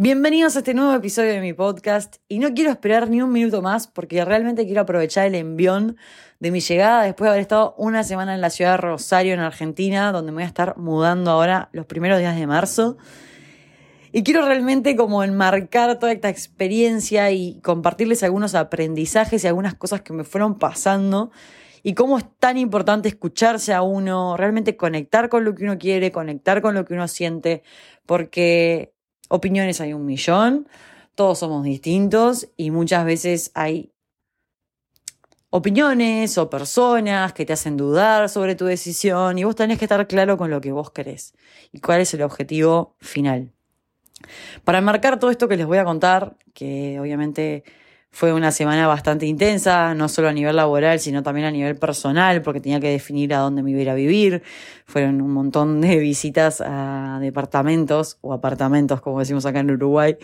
Bienvenidos a este nuevo episodio de mi podcast y no quiero esperar ni un minuto más porque realmente quiero aprovechar el envión de mi llegada después de haber estado una semana en la ciudad de Rosario, en Argentina, donde me voy a estar mudando ahora los primeros días de marzo. Y quiero realmente como enmarcar toda esta experiencia y compartirles algunos aprendizajes y algunas cosas que me fueron pasando y cómo es tan importante escucharse a uno, realmente conectar con lo que uno quiere, conectar con lo que uno siente, porque Opiniones hay un millón, todos somos distintos y muchas veces hay opiniones o personas que te hacen dudar sobre tu decisión y vos tenés que estar claro con lo que vos querés y cuál es el objetivo final. Para marcar todo esto que les voy a contar, que obviamente fue una semana bastante intensa, no solo a nivel laboral, sino también a nivel personal, porque tenía que definir a dónde me iba a, ir a vivir. Fueron un montón de visitas a departamentos o apartamentos, como decimos acá en Uruguay,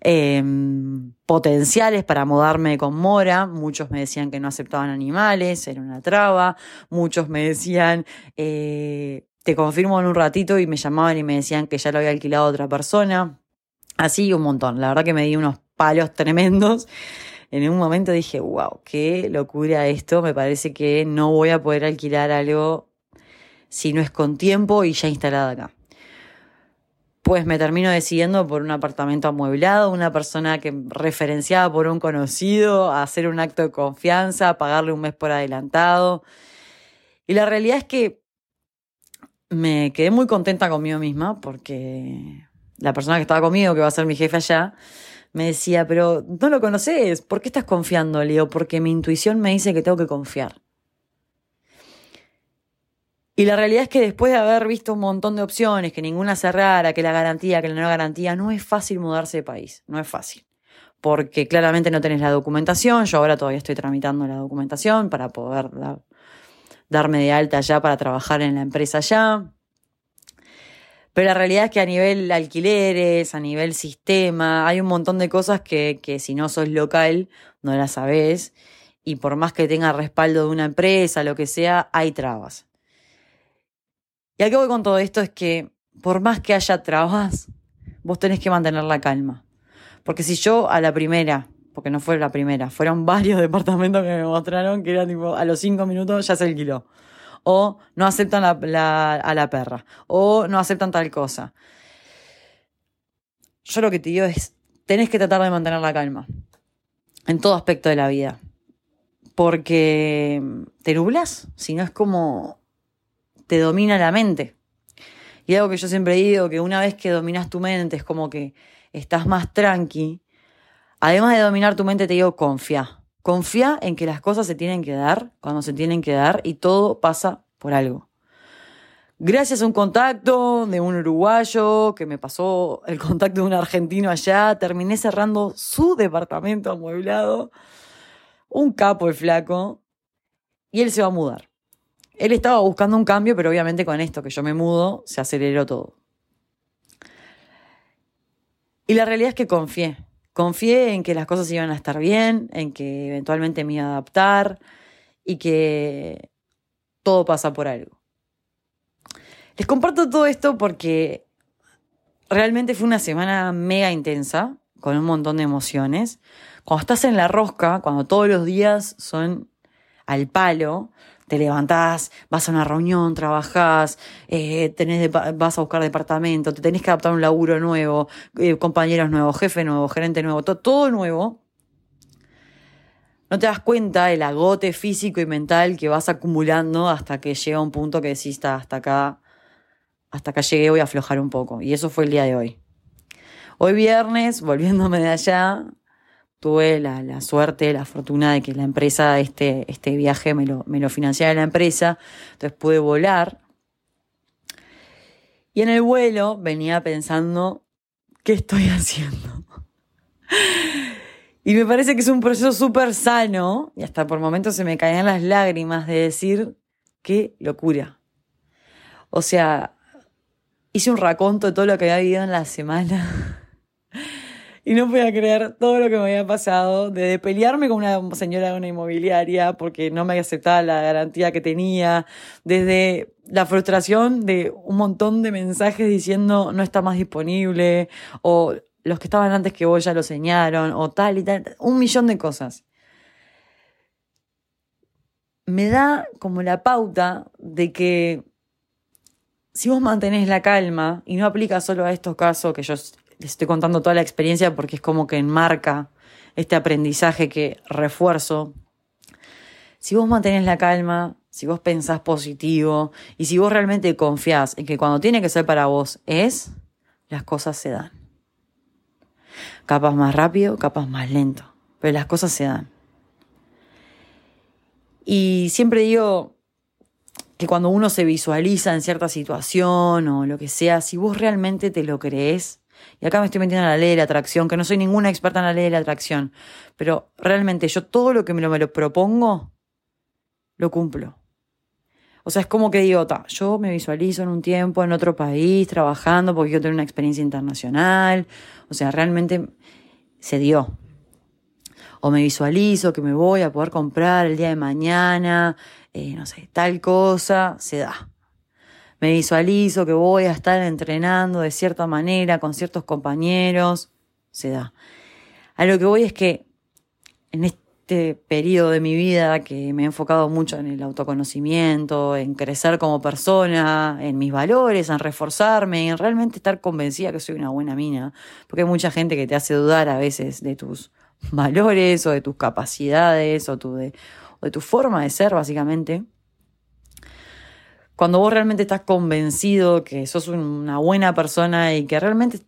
em, potenciales para mudarme con Mora. Muchos me decían que no aceptaban animales, era una traba. Muchos me decían, eh, te confirmo en un ratito, y me llamaban y me decían que ya lo había alquilado otra persona. Así un montón. La verdad que me di unos palos tremendos. En un momento dije, wow, qué locura esto. Me parece que no voy a poder alquilar algo si no es con tiempo y ya instalado acá. Pues me termino decidiendo por un apartamento amueblado, una persona que referenciada por un conocido, a hacer un acto de confianza, pagarle un mes por adelantado. Y la realidad es que me quedé muy contenta conmigo misma porque la persona que estaba conmigo, que va a ser mi jefe allá, me decía, pero no lo conoces, ¿por qué estás confiando, Leo? Porque mi intuición me dice que tengo que confiar. Y la realidad es que después de haber visto un montón de opciones, que ninguna cerrara, que la garantía, que la no garantía, no es fácil mudarse de país, no es fácil. Porque claramente no tenés la documentación, yo ahora todavía estoy tramitando la documentación para poder darme de alta ya para trabajar en la empresa ya. Pero la realidad es que a nivel alquileres, a nivel sistema, hay un montón de cosas que, que si no sos local no las sabés. Y por más que tenga respaldo de una empresa, lo que sea, hay trabas. Y al que voy con todo esto es que por más que haya trabas, vos tenés que mantener la calma. Porque si yo a la primera, porque no fue la primera, fueron varios departamentos que me mostraron que eran tipo, a los cinco minutos ya se alquiló o no aceptan a la perra, o no aceptan tal cosa. Yo lo que te digo es, tenés que tratar de mantener la calma en todo aspecto de la vida, porque te nublas, si no es como te domina la mente. Y algo que yo siempre digo, que una vez que dominas tu mente es como que estás más tranqui. Además de dominar tu mente, te digo, confía. Confía en que las cosas se tienen que dar cuando se tienen que dar y todo pasa por algo. Gracias a un contacto de un uruguayo que me pasó el contacto de un argentino allá, terminé cerrando su departamento amueblado. Un capo el flaco. Y él se va a mudar. Él estaba buscando un cambio, pero obviamente con esto que yo me mudo, se aceleró todo. Y la realidad es que confié. Confié en que las cosas iban a estar bien, en que eventualmente me iba a adaptar y que todo pasa por algo. Les comparto todo esto porque realmente fue una semana mega intensa, con un montón de emociones. Cuando estás en la rosca, cuando todos los días son al palo, te levantás, vas a una reunión, trabajás, eh, tenés vas a buscar departamento, te tenés que adaptar a un laburo nuevo, eh, compañeros nuevos, jefe nuevo, gerente nuevo, todo nuevo. No te das cuenta del agote físico y mental que vas acumulando hasta que llega un punto que decís, hasta acá, hasta acá llegué, voy a aflojar un poco. Y eso fue el día de hoy. Hoy viernes, volviéndome de allá, tuve la, la, suerte, la fortuna de que la empresa, este, este viaje me lo, me lo financiara la empresa, entonces pude volar. Y en el vuelo venía pensando, ¿qué estoy haciendo? y me parece que es un proceso súper sano, y hasta por momentos se me caían las lágrimas de decir, qué locura. O sea, hice un raconto de todo lo que había vivido en la semana. Y no podía creer todo lo que me había pasado, de pelearme con una señora de una inmobiliaria porque no me aceptaba la garantía que tenía, desde la frustración de un montón de mensajes diciendo no está más disponible, o los que estaban antes que vos ya lo señaron, o tal y tal, un millón de cosas. Me da como la pauta de que si vos mantenés la calma y no aplica solo a estos casos, que yo les estoy contando toda la experiencia porque es como que enmarca este aprendizaje que refuerzo, si vos mantenés la calma, si vos pensás positivo y si vos realmente confiás en que cuando tiene que ser para vos es, las cosas se dan. Capas más rápido, capas más lento, pero las cosas se dan. Y siempre digo que cuando uno se visualiza en cierta situación o lo que sea, si vos realmente te lo crees, y acá me estoy metiendo en la ley de la atracción, que no soy ninguna experta en la ley de la atracción, pero realmente yo todo lo que me lo, me lo propongo, lo cumplo. O sea, es como que digo, yo me visualizo en un tiempo en otro país trabajando porque quiero tener una experiencia internacional. O sea, realmente se dio. O me visualizo que me voy a poder comprar el día de mañana, eh, no sé, tal cosa, se da. Me visualizo que voy a estar entrenando de cierta manera con ciertos compañeros, se da. A lo que voy es que en este periodo de mi vida que me he enfocado mucho en el autoconocimiento, en crecer como persona, en mis valores, en reforzarme, en realmente estar convencida que soy una buena mina. Porque hay mucha gente que te hace dudar a veces de tus valores o de tus capacidades o, o de tu forma de ser, básicamente. Cuando vos realmente estás convencido que sos una buena persona y que realmente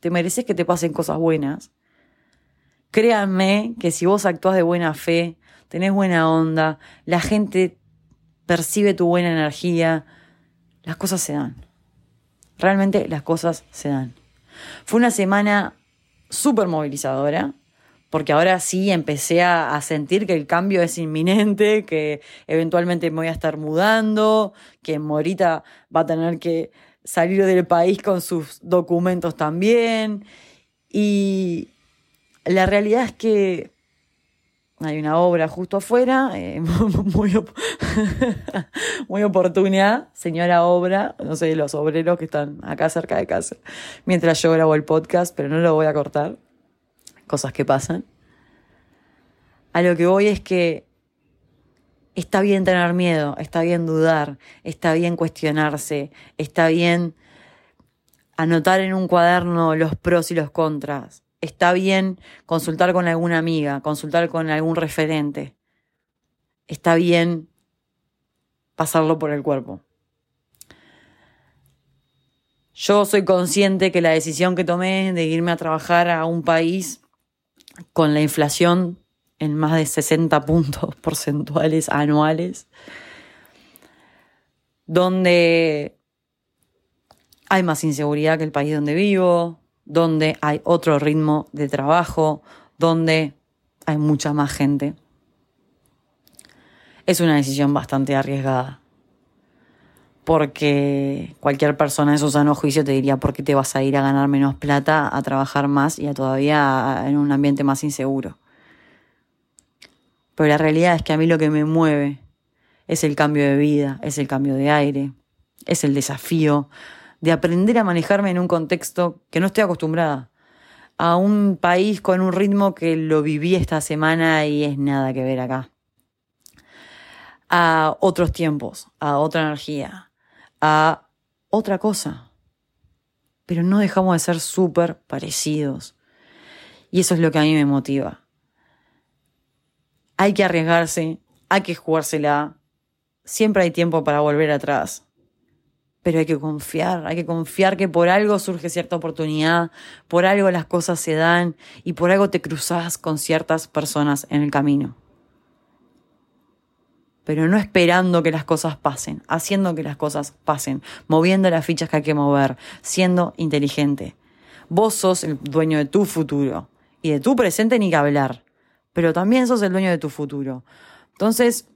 te mereces que te pasen cosas buenas, Créanme que si vos actúas de buena fe, tenés buena onda, la gente percibe tu buena energía, las cosas se dan. Realmente las cosas se dan. Fue una semana súper movilizadora, porque ahora sí empecé a, sentir que el cambio es inminente, que eventualmente me voy a estar mudando, que Morita va a tener que salir del país con sus documentos también. Y, la realidad es que hay una obra justo afuera, eh, muy, muy oportuna, señora obra, no sé, los obreros que están acá cerca de casa, mientras yo grabo el podcast, pero no lo voy a cortar, cosas que pasan. A lo que voy es que está bien tener miedo, está bien dudar, está bien cuestionarse, está bien anotar en un cuaderno los pros y los contras, está bien consultar con alguna amiga, consultar con algún referente. Está bien pasarlo por el cuerpo. Yo soy consciente que la decisión que tomé de irme a trabajar a un país con la inflación en más de 60 puntos porcentuales anuales, donde hay más inseguridad que el país donde vivo, donde hay otro ritmo de trabajo, donde hay mucha más gente. Es una decisión bastante arriesgada. Porque cualquier persona en su sano juicio te diría por qué te vas a ir a ganar menos plata, a trabajar más y a todavía en un ambiente más inseguro. Pero la realidad es que a mí lo que me mueve es el cambio de vida, es el cambio de aire, es el desafío de aprender a manejarme en un contexto que no estoy acostumbrada. A un país con un ritmo que lo viví esta semana y es nada que ver acá. A otros tiempos, a otra energía, a otra cosa. Pero no dejamos de ser súper parecidos. Y eso es lo que a mí me motiva. Hay que arriesgarse, hay que jugársela. Siempre hay tiempo para volver atrás pero hay que confiar, hay que confiar que por algo surge cierta oportunidad, por algo las cosas se dan y por algo te cruzas con ciertas personas en el camino. Pero no esperando que las cosas pasen, haciendo que las cosas pasen, moviendo las fichas que hay que mover, siendo inteligente. Vos sos el dueño de tu futuro y de tu presente ni que hablar, pero también sos el dueño de tu futuro. Entonces,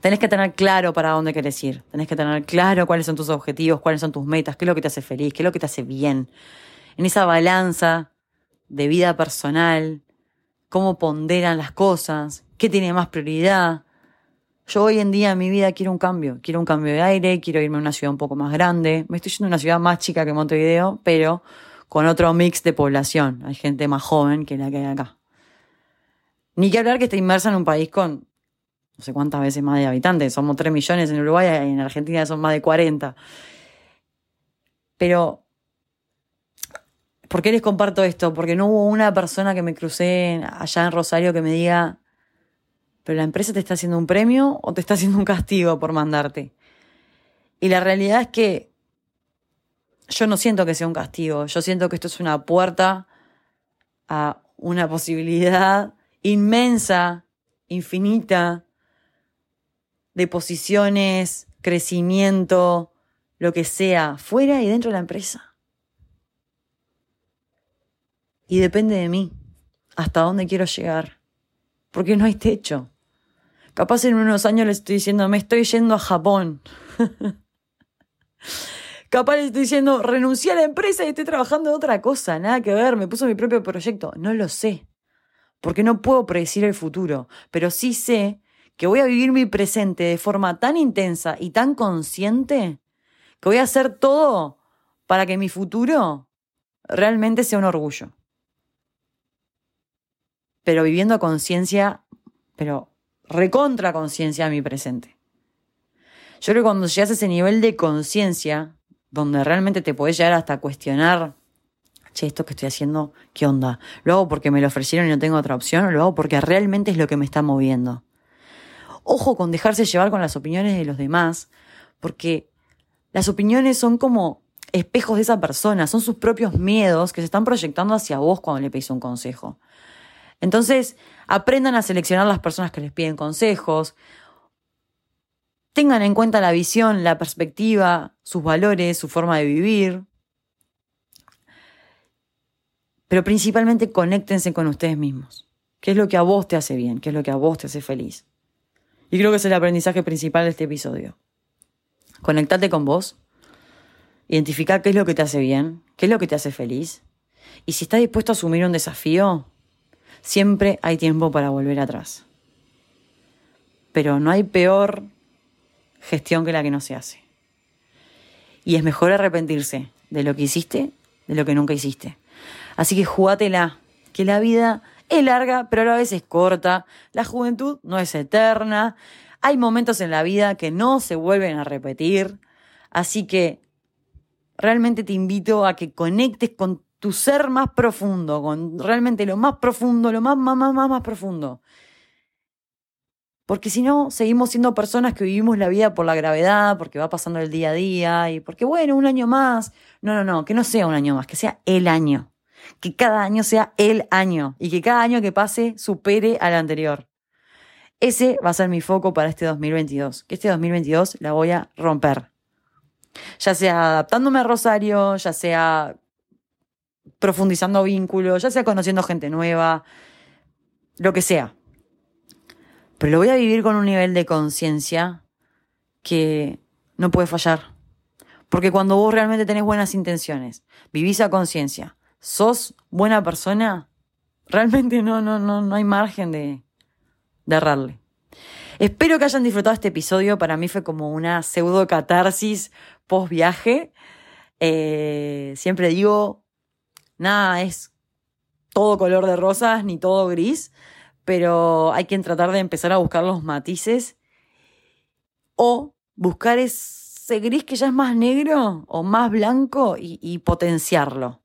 tenés que tener claro para dónde querés ir. Tenés que tener claro cuáles son tus objetivos, cuáles son tus metas, qué es lo que te hace feliz, qué es lo que te hace bien. En esa balanza de vida personal, cómo ponderan las cosas, qué tiene más prioridad. Yo hoy en día en mi vida quiero un cambio, quiero un cambio de aire, quiero irme a una ciudad un poco más grande. Me estoy yendo a una ciudad más chica que Montevideo, pero con otro mix de población. Hay gente más joven que la que hay acá. Ni que hablar que está inmersa en un país con no sé cuántas veces más de habitantes. Somos 3 millones en Uruguay y en Argentina son más de 40. Pero, ¿por qué les comparto esto? Porque no hubo una persona que me crucé allá en Rosario que me diga, pero la empresa te está haciendo un premio o te está haciendo un castigo por mandarte. Y la realidad es que yo no siento que sea un castigo, yo siento que esto es una puerta a una posibilidad inmensa, infinita, de posiciones, crecimiento, lo que sea, fuera y dentro de la empresa. Y depende de mí, hasta dónde quiero llegar, porque no hay techo. Capaz en unos años le estoy diciendo, me estoy yendo a Japón. Capaz le estoy diciendo, renuncié a la empresa y estoy trabajando en otra cosa, nada que ver, me puso mi propio proyecto. No lo sé, porque no puedo predecir el futuro, pero sí sé que voy a vivir mi presente de forma tan intensa y tan consciente que voy a hacer todo para que mi futuro realmente sea un orgullo. Pero viviendo a conciencia, pero recontra conciencia a mi presente. Yo creo que cuando llegas a ese nivel de conciencia, donde realmente te puedes llegar hasta cuestionar, che, esto que estoy haciendo, ¿qué onda? ¿Lo hago porque me lo ofrecieron y no tengo otra opción? ¿O lo hago porque realmente es lo que me está moviendo? Ojo con dejarse llevar con las opiniones de los demás, porque las opiniones son como espejos de esa persona, son sus propios miedos que se están proyectando hacia vos cuando le pedís un consejo. Entonces, aprendan a seleccionar las personas que les piden consejos, tengan en cuenta la visión, la perspectiva, sus valores, su forma de vivir, pero principalmente conéctense con ustedes mismos. ¿Qué es lo que a vos te hace bien? ¿Qué es lo que a vos te hace feliz? Y creo que es el aprendizaje principal de este episodio. Conectate con vos, identificar qué es lo que te hace bien, qué es lo que te hace feliz. Y si estás dispuesto a asumir un desafío, siempre hay tiempo para volver atrás. Pero no hay peor gestión que la que no se hace. Y es mejor arrepentirse de lo que hiciste de lo que nunca hiciste. Así que jugátela, que la vida es larga, pero a la vez es corta. La juventud no es eterna. Hay momentos en la vida que no se vuelven a repetir. Así que realmente te invito a que conectes con tu ser más profundo, con realmente lo más profundo, lo más, más, más, más, más profundo. Porque si no, seguimos siendo personas que vivimos la vida por la gravedad, porque va pasando el día a día y porque, bueno, un año más. No, no, no, que no sea un año más, que sea el año. Que cada año sea el año y que cada año que pase supere al anterior. Ese va a ser mi foco para este 2022. Que este 2022 la voy a romper. Ya sea adaptándome a Rosario, ya sea profundizando vínculos, ya sea conociendo gente nueva, lo que sea. Pero lo voy a vivir con un nivel de conciencia que no puede fallar. Porque cuando vos realmente tenés buenas intenciones, vivís a conciencia, sos buena persona, realmente no, no, no, no hay margen de, errarle. Espero que hayan disfrutado este episodio. Para mí fue como una pseudo catarsis post viaje. Eh, siempre digo, nada es todo color de rosas ni todo gris, pero hay que tratar de empezar a buscar los matices o buscar ese gris que ya es más negro o más blanco y, y potenciarlo.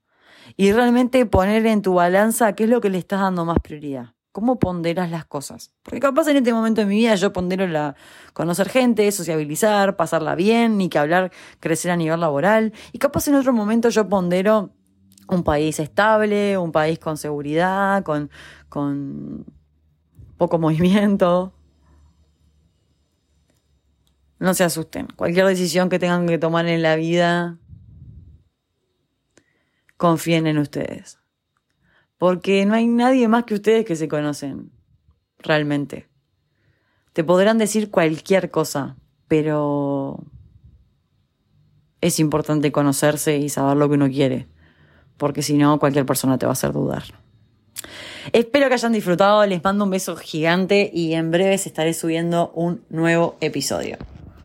Y realmente poner en tu balanza qué es lo que le estás dando más prioridad. ¿Cómo ponderas las cosas? Porque capaz en este momento de mi vida yo pondero la conocer gente, sociabilizar, pasarla bien, ni que hablar, crecer a nivel laboral. Y capaz en otro momento yo pondero un país estable, un país con seguridad, con, con poco movimiento. No se asusten. Cualquier decisión que tengan que tomar en la vida, confíen en ustedes. Porque no hay nadie más que ustedes que se conocen, realmente. Te podrán decir cualquier cosa, pero es importante conocerse y saber lo que uno quiere, porque si no, cualquier persona te va a hacer dudar. Espero que hayan disfrutado, les mando un beso gigante y en breve estaré subiendo un nuevo episodio.